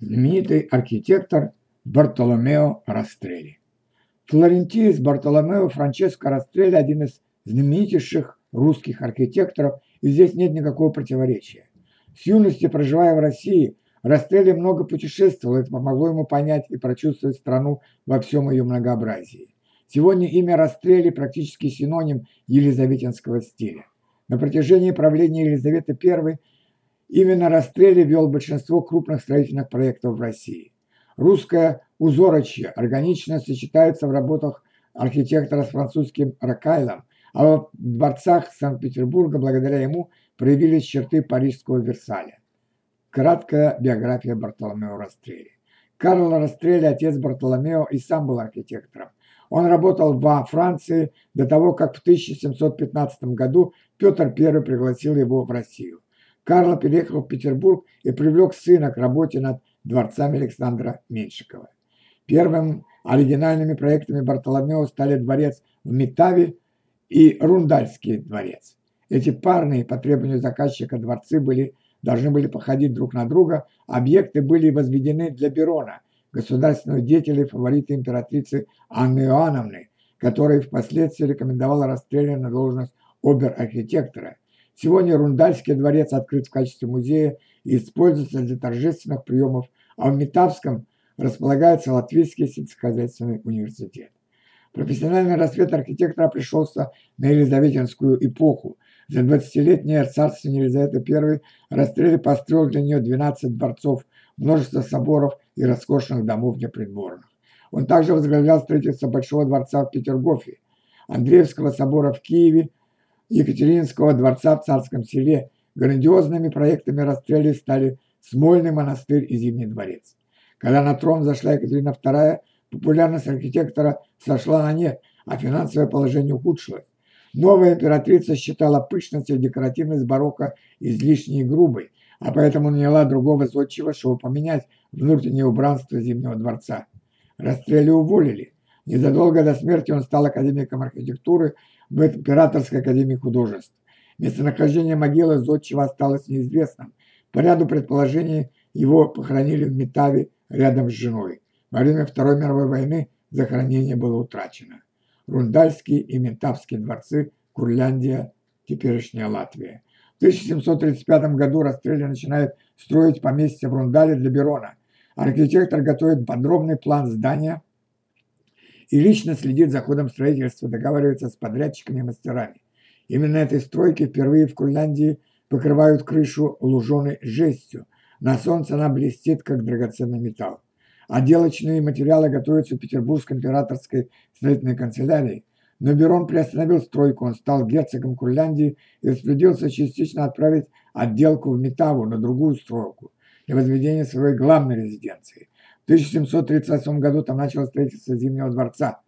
знаменитый архитектор Бартоломео Растрелли. Флорентиец Бартоломео Франческо Растрелли – один из знаменитейших русских архитекторов, и здесь нет никакого противоречия. С юности, проживая в России, Растрелли много путешествовал, это помогло ему понять и прочувствовать страну во всем ее многообразии. Сегодня имя Растрелли практически синоним елизаветинского стиля. На протяжении правления Елизаветы I именно Растрелли вел большинство крупных строительных проектов в России. Русское узорочье органично сочетается в работах архитектора с французским Ракайлом, а в дворцах Санкт-Петербурга благодаря ему проявились черты парижского Версаля. Краткая биография Бартоломео Растрелли. Карло Растрелли, отец Бартоломео, и сам был архитектором. Он работал во Франции до того, как в 1715 году Петр I пригласил его в Россию. Карло переехал в Петербург и привлек сына к работе над дворцами Александра Меньшикова. Первыми оригинальными проектами Бартоломео стали дворец в Метаве и Рундальский дворец. Эти парные по требованию заказчика дворцы были, должны были походить друг на друга, объекты были возведены для Берона, государственного деятеля и фаворита императрицы Анны Иоанновны, которой впоследствии рекомендовала расстрелянную должность обер-архитектора. Сегодня Рундальский дворец открыт в качестве музея и используется для торжественных приемов, а в Метавском располагается Латвийский сельскохозяйственный университет. Профессиональный рассвет архитектора пришелся на Елизаветинскую эпоху. За 20-летнее царствование Елизаветы I Растрелли построил для нее 12 дворцов, множество соборов и роскошных домов для придворных. Он также возглавлял строительство Большого дворца в Петергофе, Андреевского собора в Киеве, Екатеринского дворца в Царском селе. Грандиозными проектами Растрелли стали Смольный монастырь и Зимний дворец. Когда на трон зашла Екатерина II, популярность архитектора сошла на нет, а финансовое положение ухудшилось. Новая императрица считала пышность и декоративность барокко излишней и грубой, а поэтому наняла другого зодчего, чтобы поменять внутреннее убранство Зимнего дворца. Расстреле уволили. Незадолго до смерти он стал академиком архитектуры в Императорской академии художеств. Местонахождение могилы зодчего осталось неизвестным. По ряду предположений его похоронили в Метаве рядом с женой. Во время Второй мировой войны захоронение было утрачено. Рундальский и Метавские дворцы, Курляндия, теперешняя Латвия. В 1735 году Растрелли начинает строить поместье в Рундале для Берона. Архитектор готовит подробный план здания и лично следит за ходом строительства, договаривается с подрядчиками и мастерами. Именно этой стройки впервые в Курляндии покрывают крышу луженой жестью. На солнце она блестит, как драгоценный металл. Отделочные материалы готовятся в Петербургской императорской строительной канцелярии. Но Берон приостановил стройку, он стал герцогом Курляндии и распорядился частично отправить отделку в Метаву на другую стройку для возведения своей главной резиденции. В 1738 году там началось строительство Зимнего дворца.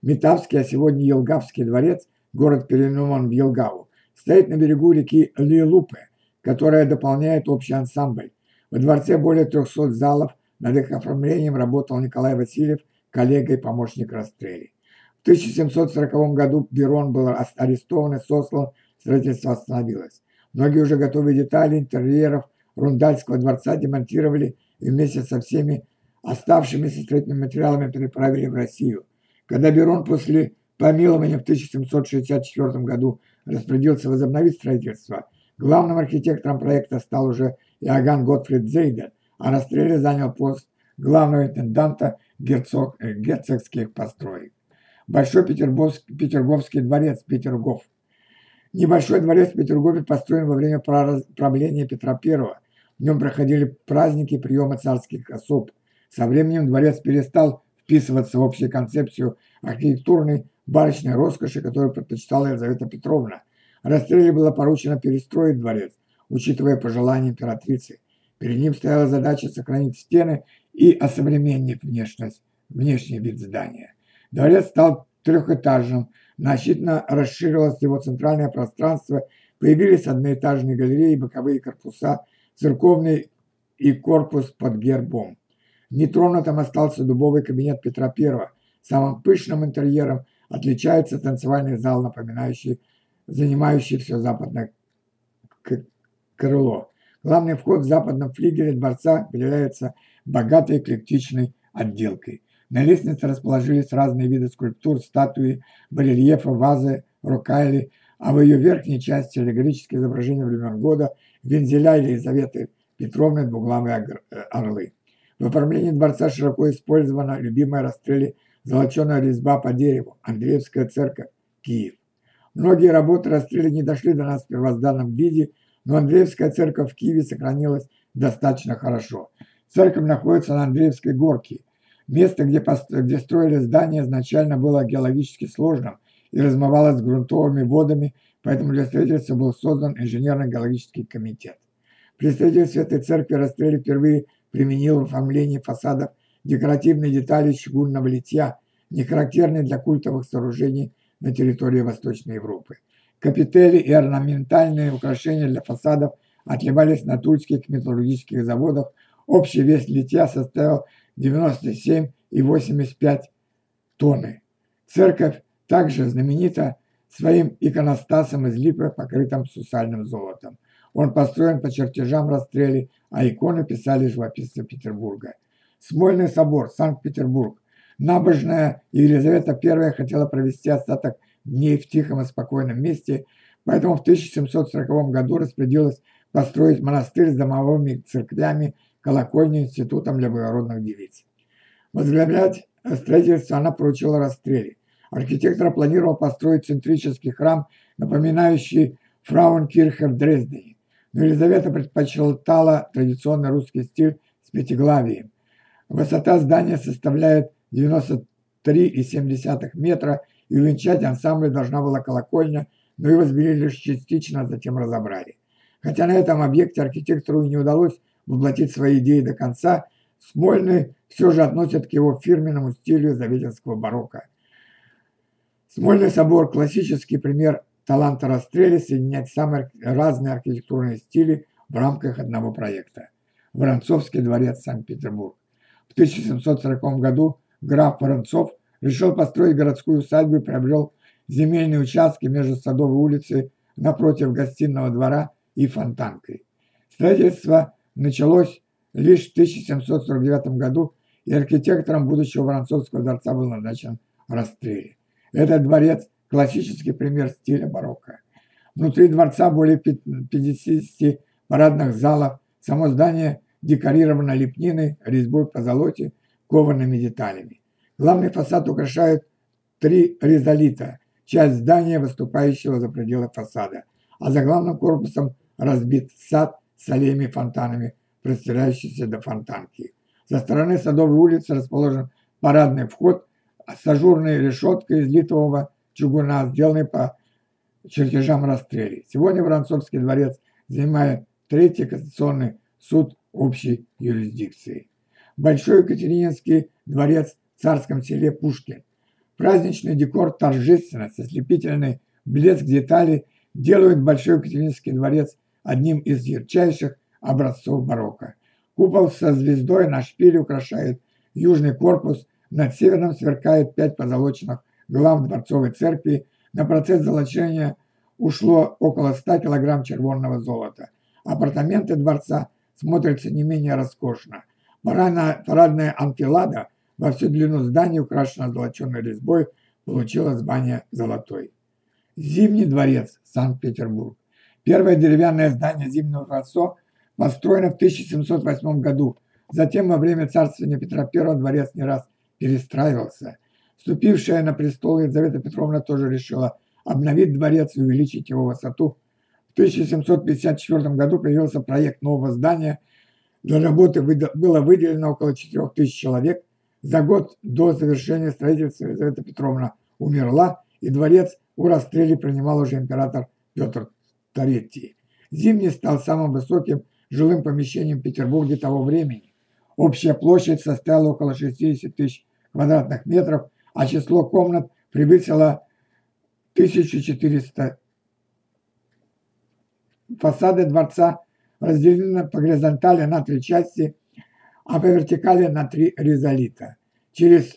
Метавский, а сегодня Елгавский дворец, город переименован в Елгаву, стоит на берегу реки Лилупе, которая дополняет общий ансамбль. Во дворце более 300 залов, над их оформлением работал Николай Васильев, коллега и помощник Растрелли. В 1740 году Берон был арестован и сослан, строительство остановилось. Многие уже готовые детали интерьеров Рундальского дворца демонтировали и вместе со всеми оставшимися строительными материалами переправили в Россию. Когда Берон после помилования в 1764 году распорядился возобновить строительство, главным архитектором проекта стал уже Иоганн Готфрид Зейдер, а Растрелли занял пост главного интенданта герцог, э, герцогских построек. Большой Петерговский, Петерговский дворец Петергоф. Небольшой дворец в Петергове построен во время правления Петра I. В нем проходили праздники приема царских особ. Со временем дворец перестал вписываться в общую концепцию архитектурной барочной роскоши, которую предпочитала Елизавета Петровна. Расстреле было поручено перестроить дворец, учитывая пожелания императрицы. Перед ним стояла задача сохранить стены и осовременить внешность, внешний вид здания. Дворец стал трехэтажным, значительно расширилось его центральное пространство, появились одноэтажные галереи, боковые корпуса, церковный и корпус под гербом. Нетронутым остался дубовый кабинет Петра I. Самым пышным интерьером отличается танцевальный зал, напоминающий занимающий все западное крыло. Главный вход в западном флигеле дворца выделяется богатой эклектичной отделкой. На лестнице расположились разные виды скульптур, статуи, барельефы, вазы, рукайли, а в ее верхней части аллегорические изображения времен года, вензеля Елизаветы Петровны двуглавые орлы. В оформлении дворца широко использована любимая расстреле золоченая резьба по дереву, Андреевская церковь, Киев. Многие работы расстреле не дошли до нас в первозданном виде, но Андреевская церковь в Киеве сохранилась достаточно хорошо. Церковь находится на Андреевской горке. Место, где, где строили здание, изначально было геологически сложным и размывалось грунтовыми водами, поэтому для строительства был создан инженерно-геологический комитет. При строительстве этой церкви расстреле впервые применил в оформлении фасадов декоративные детали чугунного литья, не характерные для культовых сооружений на территории Восточной Европы. Капители и орнаментальные украшения для фасадов отливались на тульских металлургических заводах. Общий вес литья составил 97,85 тонны. Церковь также знаменита своим иконостасом из липы, покрытым сусальным золотом. Он построен по чертежам расстреле, а иконы писали живописцы Петербурга. Смольный собор, Санкт-Петербург. Набожная Елизавета I хотела провести остаток дней в тихом и спокойном месте, поэтому в 1740 году распорядилась построить монастырь с домовыми церквями, колокольней, институтом для благородных девиц. Возглавлять строительство она поручила расстреле. Архитектор планировал построить центрический храм, напоминающий Фрауенкирхе в Дрездене. Но Елизавета предпочитала традиционный русский стиль с пятиглавием. Высота здания составляет 93,7 метра, и увенчать ансамбль должна была колокольня, но его сбили лишь частично, а затем разобрали. Хотя на этом объекте архитектору и не удалось воплотить свои идеи до конца, Смольный все же относят к его фирменному стилю заветинского барокко. Смольный собор – классический пример таланта Растрелли соединять самые разные архитектурные стили в рамках одного проекта. Воронцовский дворец Санкт-Петербург. В 1740 году граф Воронцов решил построить городскую усадьбу и приобрел земельные участки между Садовой улицей напротив гостиного двора и Фонтанкой. Строительство началось лишь в 1749 году, и архитектором будущего Воронцовского дворца был назначен Растрелли. Этот дворец – классический пример стиля барокко. Внутри дворца более 50 парадных залов, само здание декорировано лепниной, резьбой по золоте, коваными деталями. Главный фасад украшают три резолита, часть здания, выступающего за пределы фасада, а за главным корпусом разбит сад с аллеями фонтанами, простирающийся до фонтанки. Со стороны Садовой улицы расположен парадный вход с ажурной решеткой из литового чугуна, сделанной по чертежам расстрелей. Сегодня Воронцовский дворец занимает третий конституционный суд общей юрисдикции. Большой Екатерининский дворец в царском селе Пушкин. Праздничный декор торжественность, ослепительный блеск деталей делают Большой Екатерининский дворец одним из ярчайших образцов барокко. Купол со звездой на шпиле украшает южный корпус, над севером сверкает пять позолоченных глав дворцовой церкви. На процесс золочения ушло около 100 килограмм червонного золота. Апартаменты дворца смотрится не менее роскошно. Парадная, парадная анфилада во всю длину здания, украшена золоченой резьбой, получила звание «Золотой». Зимний дворец, Санкт-Петербург. Первое деревянное здание Зимнего дворца построено в 1708 году. Затем во время царствования Петра I дворец не раз перестраивался. Вступившая на престол Елизавета Петровна тоже решила обновить дворец и увеличить его высоту в 1754 году появился проект нового здания. Для работы было выделено около 4000 человек. За год до завершения строительства Елизавета Петровна умерла, и дворец у расстреле принимал уже император Петр III. Зимний стал самым высоким жилым помещением в Петербурге того времени. Общая площадь составила около 60 тысяч квадратных метров, а число комнат превысило 1400 Фасады дворца разделены по горизонтали на три части, а по вертикали на три резолита. Через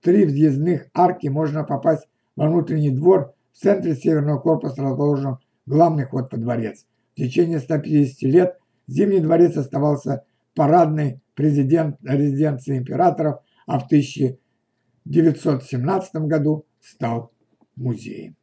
три въездных арки можно попасть во внутренний двор. В центре северного корпуса расположен главный ход во дворец. В течение 150 лет Зимний дворец оставался парадной президент, резиденцией императоров, а в 1917 году стал музеем.